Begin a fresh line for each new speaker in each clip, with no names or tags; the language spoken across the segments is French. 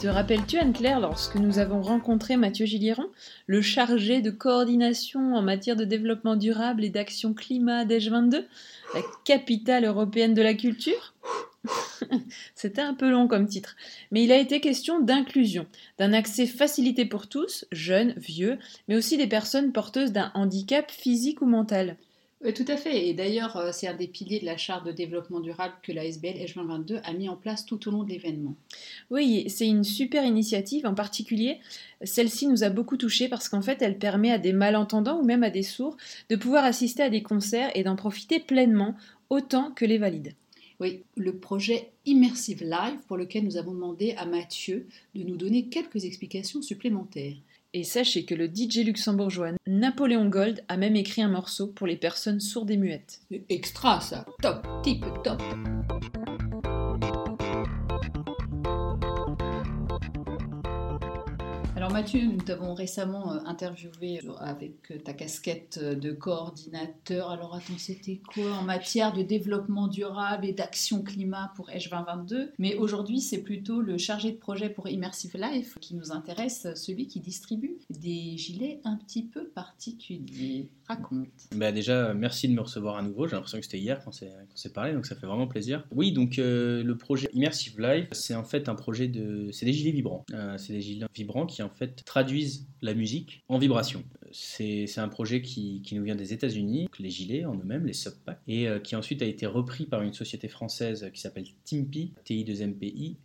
Te rappelles-tu, Anne-Claire, lorsque nous avons rencontré Mathieu Gilliron, le chargé de coordination en matière de développement durable et d'action climat d'EJ 22, la capitale européenne de la culture? C'était un peu long comme titre, mais il a été question d'inclusion, d'un accès facilité pour tous, jeunes, vieux, mais aussi des personnes porteuses d'un handicap physique ou mental.
Oui, tout à fait. Et d'ailleurs, euh, c'est un des piliers de la charte de développement durable que la SBL H2022 a mis en place tout au long de l'événement.
Oui, c'est une super initiative. En particulier, celle-ci nous a beaucoup touchés parce qu'en fait, elle permet à des malentendants ou même à des sourds de pouvoir assister à des concerts et d'en profiter pleinement autant que les valides.
Oui, le projet Immersive Live pour lequel nous avons demandé à Mathieu de nous donner quelques explications supplémentaires.
Et sachez que le DJ luxembourgeois Napoléon Gold a même écrit un morceau pour les personnes sourdes et muettes.
Extra ça, top, type top. Mathieu, nous t'avons récemment euh, interviewé avec euh, ta casquette euh, de coordinateur. Alors attends, c'était quoi en matière de développement durable et d'action climat pour H 2022 Mais aujourd'hui, c'est plutôt le chargé de projet pour Immersive Life qui nous intéresse, celui qui distribue des gilets un petit peu particuliers.
Bah déjà, merci de me recevoir à nouveau. J'ai l'impression que c'était hier qu'on s'est parlé, donc ça fait vraiment plaisir. Oui, donc le projet Immersive Life, c'est en fait un projet de... C'est des gilets vibrants. c'est des gilets vibrants qui en fait traduisent la musique en vibration. C'est un projet qui, nous vient des États-Unis, les gilets en eux-mêmes, les subpacks, et euh, qui ensuite a été repris par une société française qui s'appelle Timpi, TI2MPI,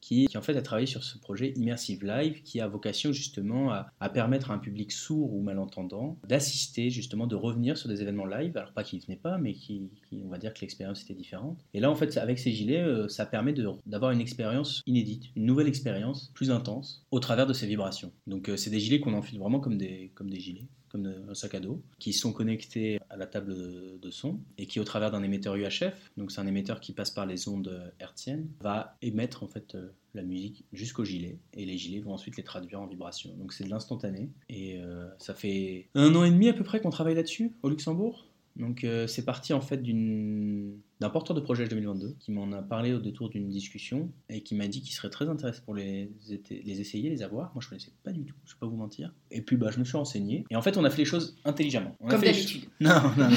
qui, en fait a travaillé sur ce projet Immersive Live qui a vocation justement à, permettre à un public sourd ou malentendant d'assister justement, de revenir sur des événements live, alors pas qu'ils ne venaient pas, mais qui, on va dire que l'expérience était différente. Et là en fait avec ces gilets, euh, ça permet d'avoir une expérience inédite, une nouvelle expérience plus intense au travers de ces vibrations. Donc euh, c'est des gilets qu'on enfile vraiment comme des, comme des gilets comme un sac à dos, qui sont connectés à la table de son et qui, au travers d'un émetteur UHF, donc c'est un émetteur qui passe par les ondes hertziennes, va émettre en fait euh, la musique jusqu'au gilet et les gilets vont ensuite les traduire en vibration. Donc c'est de l'instantané et euh, ça fait un an et demi à peu près qu'on travaille là-dessus au Luxembourg. Donc euh, c'est parti en fait d'un porteur de projet 2022 qui m'en a parlé au détour d'une discussion et qui m'a dit qu'il serait très intéressé pour les, les essayer, les avoir. Moi je connaissais pas du tout, je vais pas vous mentir. Et puis bah je me suis renseigné et en fait on a fait les choses intelligemment.
Comme d'habitude.
Non, non, non.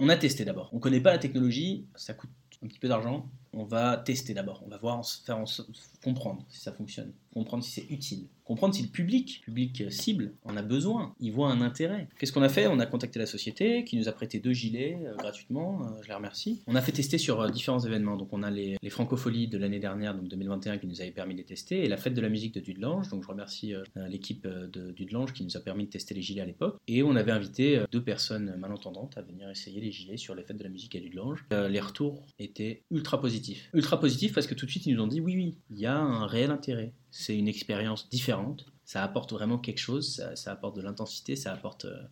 on a testé d'abord. On connaît pas la technologie, ça coûte un petit peu d'argent. On va tester d'abord. On va voir, faire en, comprendre si ça fonctionne, comprendre si c'est utile comprendre si le public, public cible, en a besoin, il voit un intérêt. Qu'est-ce qu'on a fait? On a contacté la société qui nous a prêté deux gilets euh, gratuitement, euh, je les remercie. On a fait tester sur euh, différents événements, donc on a les, les francopholies de l'année dernière, donc 2021, qui nous avait permis de les tester, et la fête de la musique de Dudelange, donc je remercie l'équipe de Dudelange qui nous a permis de tester les gilets à l'époque, et on avait invité deux personnes malentendantes à venir essayer les gilets sur les fêtes de la musique à Dudelange. les retours étaient ultra positifs. Ultra positifs parce que tout de suite ils nous ont dit oui, oui, il y a un réel intérêt c'est une expérience différente. Ça apporte vraiment quelque chose, ça, apporte de l'intensité, ça apporte euh,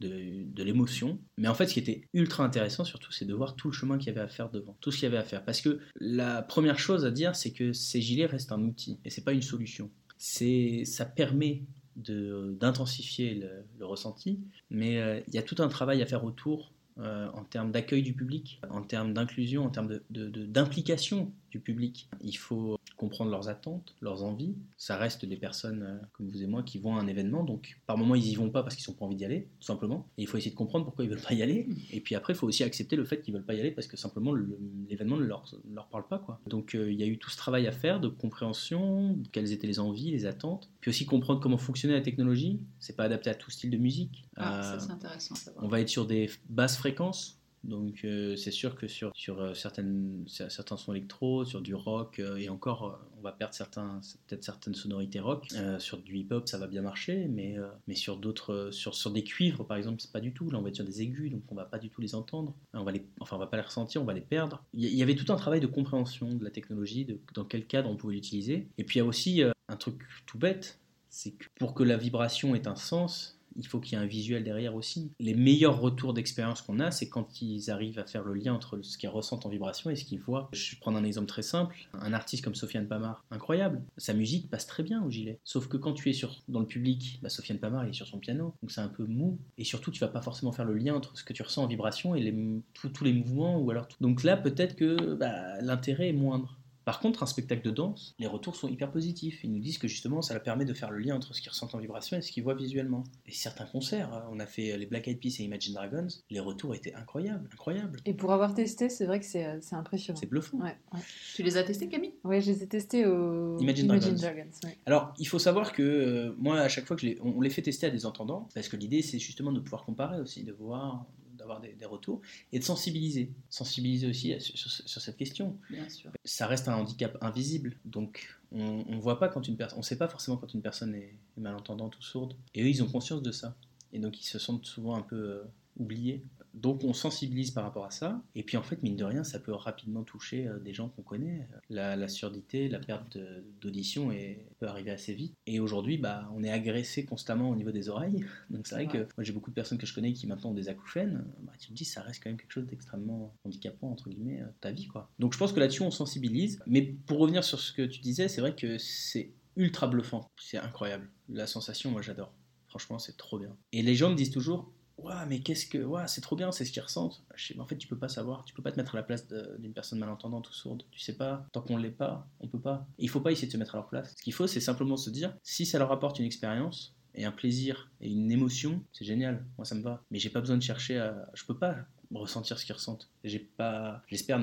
de, l'émotion. Mais en fait, ce qui était ultra intéressant surtout, c'est de voir tout le chemin qu'il y avait à faire devant, tout ce qu'il y avait à faire. Parce que la première chose à dire, c'est que ces gilets restent un outil et c'est pas une solution. C'est, ça permet d'intensifier le, ressenti, mais euh, il y a tout un travail à faire autour euh, en termes d'accueil du public, en termes d'inclusion, en termes d'implication de, du public. Il faut comprendre leurs attentes, leurs envies. Ça reste des personnes euh, comme vous et moi qui vont à un événement, donc par moments ils y vont pas parce qu'ils n'ont pas envie d'y aller, tout simplement. Et il faut essayer de comprendre pourquoi ils veulent pas y aller. Et puis après, il faut aussi accepter le fait qu'ils veulent pas y aller parce que simplement l'événement ne leur, leur parle pas. Quoi. Donc euh, il y a eu tout ce travail à faire de compréhension, quelles étaient les envies, les attentes, puis aussi comprendre comment fonctionnait la technologie. C'est pas adapté à tout style de musique.
Ah, ça c'est intéressant.
On va être sur des basses fréquences donc euh, c'est sûr que sur, sur euh, certaines, certains sons électro, sur du rock, euh, et encore on va perdre peut-être certaines sonorités rock. sur du hip-hop ça va bien marcher, mais, mais sur sur, sur des cuivres par exemple, c'est pas du tout. Là on va être sur des aigus, donc on va pas du tout les entendre. On va les, enfin on va pas les ressentir, on va les perdre. Il y, avait tout un travail de compréhension de la technologie, dans quel cadre on pouvait l'utiliser. Et puis il y a aussi un truc tout bête, c'est que pour que la vibration ait un sens, il faut qu'il y ait un visuel derrière aussi. Les meilleurs retours d'expérience qu'on a, c'est quand ils arrivent à faire le lien entre ce qu'ils ressentent en vibration et ce qu'ils voient. Je vais prendre un exemple très simple. Un artiste comme Sofiane Pamar, incroyable. Sa musique passe très bien au gilet. Sauf que quand tu es sur, dans le public, bah, Sofiane Pamar est sur son piano, donc c'est un peu mou. Et surtout, tu vas pas forcément faire le lien entre ce que tu ressens en vibration et tous les mouvements. Ou alors Donc là, peut-être que bah, l'intérêt est moindre. Par contre, un spectacle de danse, les retours sont hyper positifs. Ils nous disent que justement, ça leur permet de faire le lien entre ce qu'ils ressentent en vibration et ce qu'ils voient visuellement. Et certains concerts, hein, on a fait les Black Eyed Peas et Imagine Dragons, les retours étaient incroyables, incroyables.
Et pour avoir testé, c'est vrai que c'est euh, impressionnant.
C'est bluffant.
Ouais,
Tu les as testés, Camille?
Oui, je les ai testés au
Imagine, Dragons. Alors, il faut savoir que euh, moi, à chaque fois que je les... on les fait tester à des entendants, parce que l'idée, c'est justement de pouvoir comparer aussi, de voir des, retours, et de sensibiliser. Sensibiliser aussi sur, cette question.
Bien sûr.
Ça reste un handicap invisible, donc on ne voit pas quand une personne, on sait pas forcément quand une personne est, malentendante ou sourde. Et eux, ils ont conscience de ça. Et donc, ils se sentent souvent un peu euh, oubliés donc on sensibilise par rapport à ça. Et puis en fait, mine de rien, ça peut rapidement toucher euh, des gens qu'on connaît. La, surdité, la perte d'audition peut arriver assez vite. Et aujourd'hui, bah, on est agressé constamment au niveau des oreilles. Donc c'est vrai que moi j'ai beaucoup de personnes que je connais qui maintenant ont des acouphènes. Bah, tu me dis, ça reste quand même quelque chose d'extrêmement handicapant, entre guillemets, euh, ta vie. quoi. Donc je pense que là-dessus, on sensibilise. Mais pour revenir sur ce que tu disais, c'est vrai que c'est ultra bluffant. C'est incroyable. La sensation, moi j'adore. Franchement, c'est trop bien. Et les gens me disent toujours, Mais qu'est-ce que. Ouais, c'est trop bien, c'est ce qu'ils ressentent. En fait, tu peux pas savoir, tu peux pas te mettre à la place d'une personne malentendante ou sourde. Tu sais pas, tant qu'on l'est pas, on peut pas. il faut pas essayer de se mettre à leur place. Ce qu'il faut, c'est simplement se dire, si ça leur apporte une expérience et un plaisir et une émotion, c'est génial. Moi, ça me va. Mais j'ai pas besoin de chercher à. Je peux pas ressentir ce qu'ils ressentent. J'espère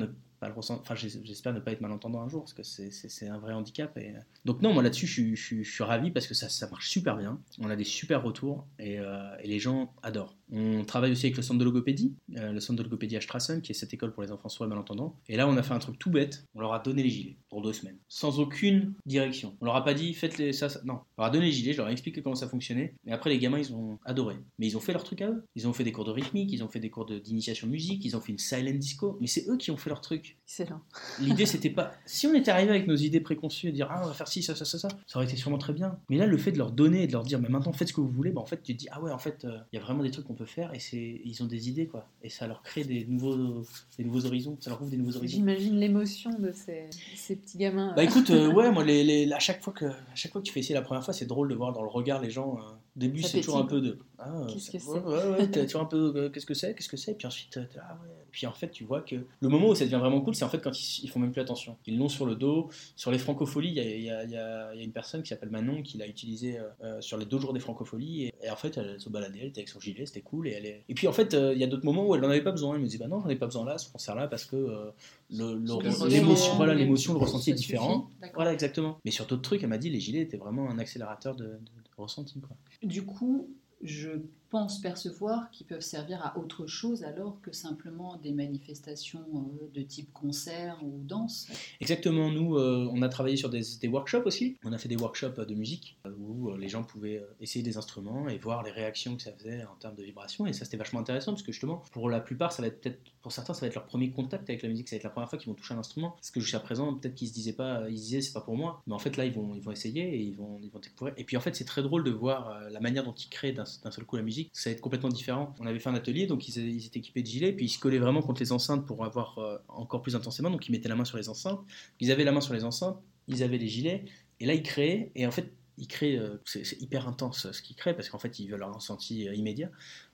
ne pas être malentendant un jour, parce que c'est un vrai handicap. Et... Donc non, moi là-dessus, je, suis ravi parce que ça, marche super bien. On a des super retours et, euh, et, les gens adorent. On travaille aussi avec le centre de logopédie, euh, le centre de logopédie Strassen, qui est cette école pour les enfants sourds et malentendants. Et là, on a fait un truc tout bête. On leur a donné les gilets pour deux semaines, sans aucune direction. On leur a pas dit faites les ça, ça. Non, on leur a donné les gilets, je leur ai expliqué comment ça fonctionnait. Et après, les gamins, ils ont adoré. Mais ils ont fait leur truc à eux. Ils ont fait des cours de rythmique, ils ont fait des cours d'initiation musique, ils ont fait une silent disco. Mais c'est eux qui ont fait leur truc.
Excellent.
L'idée, c'était pas. Si on était arrivé avec nos idées préconçues et dire ah on va faire ci, ça, ça, ça, ça, ça aurait été sûrement très bien. Mais là, le fait de leur donner et de leur dire mais maintenant faites ce que vous voulez, bah, en fait tu te dis ah ouais en fait euh, il y a vraiment des trucs qu'on peut faire et c'est ils ont des idées quoi et ça leur crée des nouveaux des nouveaux horizons, ça leur ouvre des nouveaux horizons.
J'imagine l'émotion de ces, ces, petits gamins.
Bah écoute euh, ouais moi les, les, à chaque fois que à chaque fois que tu fais essayer la première fois c'est drôle de voir dans le regard les gens. Euh, au début c'est toujours un peu de
ah, qu'est-ce que c'est
ouais, ouais, toujours un peu qu'est-ce que c'est qu'est-ce que c'est et puis ensuite ah ouais puis en fait tu vois que le moment où ça devient vraiment cool c'est en fait quand ils, ils font même plus attention. Ils l'ont sur le dos. Sur les francopholies, il y a, une personne qui s'appelle Manon qui l'a utilisé euh, euh, sur les deux jours des francopholies. Et, en fait, elle se baladait, elle était avec son gilet, c'était cool. Et, elle est... et puis en fait, euh, il y a d'autres moments où elle n'en avait pas besoin. Elle me disait, bah non, j'en ai pas besoin là, ce concert-là, parce que l'émotion, voilà, l'émotion, le ressenti est différent. Voilà, exactement. Mais sur d'autres trucs, elle m'a dit, les gilets étaient vraiment un accélérateur de, ressenti. Quoi.
Du coup, je pense percevoir qu'ils peuvent servir à autre chose alors que simplement des manifestations euh, de type concert ou danse.
Exactement, nous, euh, on a travaillé sur des, workshops aussi. On a fait des workshops de musique euh, où les gens pouvaient essayer des instruments et voir les réactions que ça faisait en termes de vibration. Et ça, c'était vachement intéressant parce que justement, pour la plupart, ça va être peut-être, pour certains, ça va être leur premier contact avec la musique, ça va être la première fois qu'ils vont toucher un instrument. Parce que jusqu'à présent, peut-être qu'ils se disaient pas, ils disaient c'est pas pour moi. Mais en fait, là, ils vont, ils vont essayer et ils vont, ils vont découvrir. Et puis en fait, c'est très drôle de voir la manière dont ils créent d'un seul coup la musique ça va être complètement différent. On avait fait un atelier, donc ils, étaient équipés de gilets, puis ils se collaient vraiment contre les enceintes pour avoir euh, encore plus intensément. Donc ils mettaient la main sur les enceintes. Ils avaient la main sur les enceintes, ils avaient les gilets, et là ils créaient, et en fait ils créent, euh, c'est hyper intense ce qu'ils créent, parce qu'en fait ils veulent un ressenti euh, immédiat.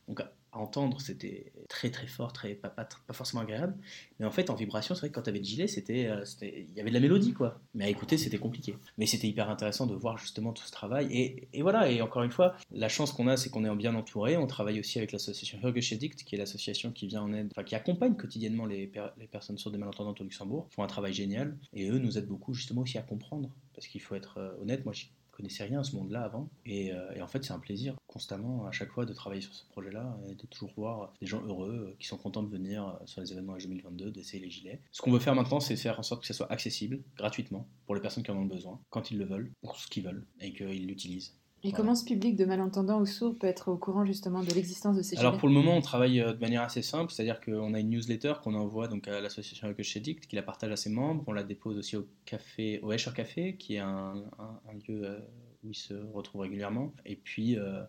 Donc à entendre, c'était très très fort, très, pas, pas, forcément agréable. Mais en fait, en vibration, c'est vrai que quand tu avais le gilet, euh, c'était, il y avait de la mélodie, quoi. Mais à écouter, c'était compliqué. Mais c'était hyper intéressant de voir justement tout ce travail. Et, et voilà, et encore une fois, la chance qu'on a, c'est qu'on est bien entouré. On travaille aussi avec l'association Hörgeschädigt, qui est l'association qui vient en aide, enfin qui accompagne quotidiennement les, les personnes sourdes et malentendantes au Luxembourg. Font un travail génial. Et eux nous aident beaucoup justement aussi à comprendre. Parce qu'il faut être euh, honnête, moi connaissais rien à ce monde-là avant. Euh, et, en fait, c'est un plaisir constamment, à chaque fois, de travailler sur ce projet-là et de toujours voir des gens heureux euh, qui sont contents de venir euh, sur les événements H 2022, d'essayer les gilets. Ce qu'on veut faire maintenant, c'est faire en sorte que ça soit accessible, gratuitement, pour les personnes qui en ont besoin, quand ils le veulent, pour ce qu'ils veulent, et qu'ils l'utilisent.
Et comment ce public de malentendants ou sourds peut être au courant justement de l'existence de ces
Alors pour le moment, on travaille euh, de manière assez simple, c'est-à-dire qu'on a une newsletter qu'on envoie donc à l'association Ricochet qui la partage à ses membres. On la dépose aussi au café, au Escher Café, qui est un, lieu euh, où ils se retrouvent régulièrement. Et puis euh,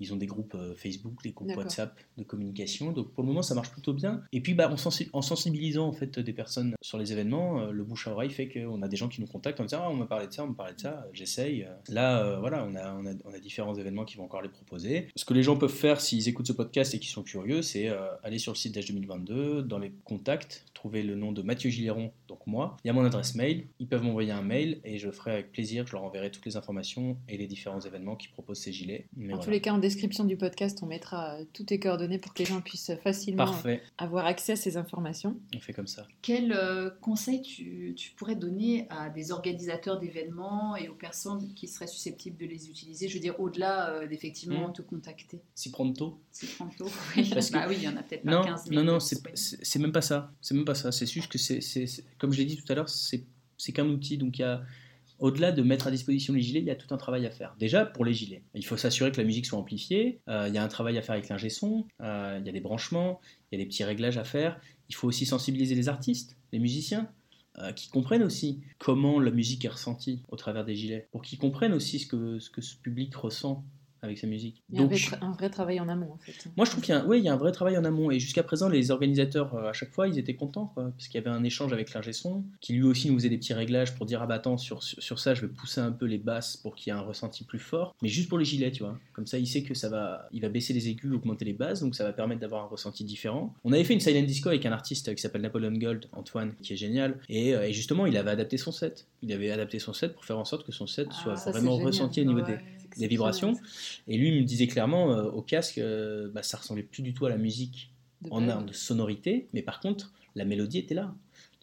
Ils ont des groupes euh, Facebook, des groupes. WhatsApp de communication. Donc pour le moment, ça marche plutôt bien. Et puis bah, en, sensi- en sensibilisant en fait des personnes sur les événements, euh, le bouche à oreille fait qu'on a des gens qui nous contactent en disant ah, on m'a parlé de ça, on m'a parlé de ça, j'essaye. Là, euh, voilà, on a, on, a, on a différents événements qui vont encore les proposer. Ce que les gens peuvent faire s'ils écoutent ce podcast et qu'ils sont curieux, c'est euh, aller sur le site d'Edge 2022, dans les contacts, trouver le nom de Mathieu Giléron, moi. Il y a mon adresse mail, ils peuvent m'envoyer un mail et je ferai avec plaisir, je leur enverrai toutes les informations et les différents événements qui proposent ces gilets. Mais
En
voilà.
tous les cas, en description du podcast, on mettra euh, toutes tes coordonnées pour que les gens puissent facilement
Parfait,
avoir accès à ces informations.
on fait comme ça.
Quel euh, conseil tu, tu pourrais donner à des organisateurs d'événements et aux personnes qui seraient susceptibles de les utiliser? Je veux dire, au-delà euh, d'effectivement
Mm.
te contacter.
Si prendre tôt
Si tantôt, oui.
Parce que-
bah oui, il y en a peut-être pas
Non,
15 000.
non, non, c'est même pas ça. C'est même pas ça. C'est juste que c'est- comme je l'ai dit tout à l'heure, c'est qu'un outil. Donc il y a, au-delà de mettre à disposition les gilets, il y a tout un travail à faire. Déjà pour les gilets, il faut s'assurer que la musique soit amplifiée. Euh, il y a un travail à faire avec l'ingé son. euh, il y a des branchements. Il y a des petits réglages à faire. Il faut aussi sensibiliser les artistes, les musiciens. euh, qui comprennent aussi comment la musique est ressentie au travers des gilets, pour qu'ils comprennent aussi ce que ce public ressent avec sa musique.
Il y a un vrai,
je-
tra- un vrai travail en amont, en fait.
moi, je trouve qu'il y, a un- ouais, il y a un vrai travail en amont. Et jusqu'à présent, les organisateurs, euh, à chaque fois, ils étaient contents. quoi, parce qu'il y avait un échange avec l'ingé son, qui lui aussi nous faisait des petits réglages pour dire Ah bah attends, sur, sur, sur ça, je vais pousser un peu les basses pour qu'il y ait un ressenti plus fort. Mais juste pour les gilets, tu vois. Comme ça, il sait que ça va, il va baisser les aigus, augmenter les basses. Donc ça va permettre d'avoir un ressenti différent. On avait fait une silent disco avec un artiste qui s'appelle Napoleon Gold, Antoine, qui est génial. Et, euh, et justement, il avait adapté son set. Il avait adapté son set pour faire en sorte que son set
Ah,
soit vraiment ressenti au niveau
Ouais.
des, des vibrations. Et lui il me disait clairement euh, au casque, euh, bah, ça ressemblait plus du tout à la musique
De
en de sonorité, mais par contre, la mélodie était là.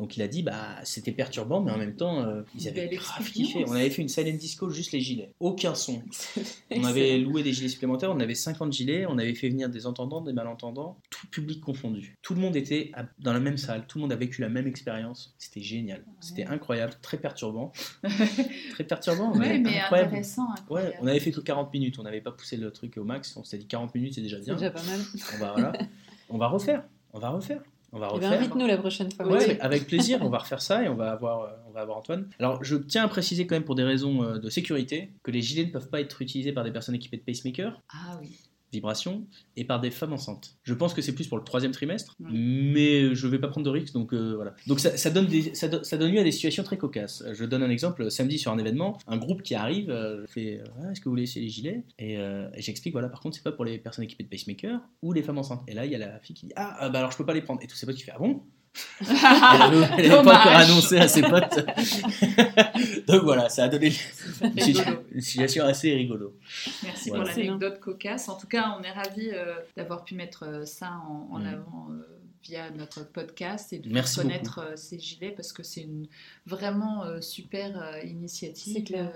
Donc il a dit, bah c'était perturbant, mais en même temps, euh, ils avaient
Belle
grave kiffé. On avait fait une silent disco juste les gilets, aucun son. On avait loué des gilets supplémentaires, on avait 50 gilets, on avait fait venir des entendants, des malentendants, tout public confondu. Tout le monde était dans la même salle, tout le monde a vécu la même expérience. C'était génial, c'était incroyable, très perturbant. très perturbant,
Ouais, mais
incroyable.
intéressant.
Ouais, on avait fait que 40 minutes, on n'avait pas poussé le truc au max, on s'était dit 40 minutes c'est déjà
C'est
bien.
déjà pas mal.
On va, voilà. on va refaire, on va refaire, on va
Eh ben,
refaire.
invite-nous la prochaine fois.
Ouais, avec plaisir, on va refaire ça et on va avoir, euh, on va avoir Antoine. Alors, je tiens à préciser quand même pour des raisons euh, de sécurité que les gilets ne peuvent pas être utilisés par des personnes équipées de pacemaker,
Ah oui.
Vibration, et par des femmes enceintes. Je pense que c'est plus pour le troisième trimestre,
Ouais.
mais je vais pas prendre de risques, donc euh, voilà. Donc ça, ça donne des, ça, do- ça donne lieu à des situations très cocasses. Euh, Je donne un exemple. Samedi sur un événement, un groupe qui arrive euh, fait euh, Ah, Est-ce que vous voulez essayer les gilets? Et, euh, et j'explique voilà, par contre, c'est pas pour les personnes équipées de pacemaker ou les femmes enceintes. Et là, il y a la fille qui dit Ah, bah alors je peux pas les prendre. Et tous ses potes qui fait Ah bon? Elle avait, elle avait pas encore annoncé à ses potes. Donc voilà, ça a donné une, situation assez rigolo.
Merci
Voilà.
pour l'anecdote cocasse. En tout cas, on est ravis euh, d'avoir pu mettre euh, ça en, en
Mm.
avant euh, via notre podcast et de
Merci
faire connaître ces gilets parce que c'est une vraiment euh, super euh, initiative.
C'est clair.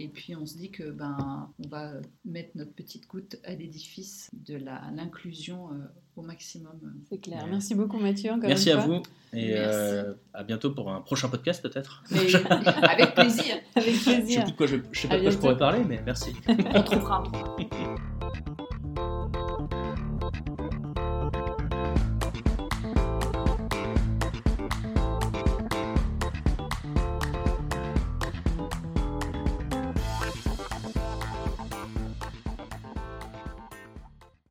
Et puis on se dit que ben on va mettre notre petite goutte à l'édifice de la l'inclusion euh, au maximum.
C'est clair.
Ouais.
Merci beaucoup, Mathieu. Encore
Merci
une
à
fois.
vous et euh, à bientôt pour un prochain podcast peut-être.
Avec plaisir,
Avec
Je sais
plaisir.
plus de quoi je, je sais pas de quoi je pourrais parler, mais merci.
on trouvera un.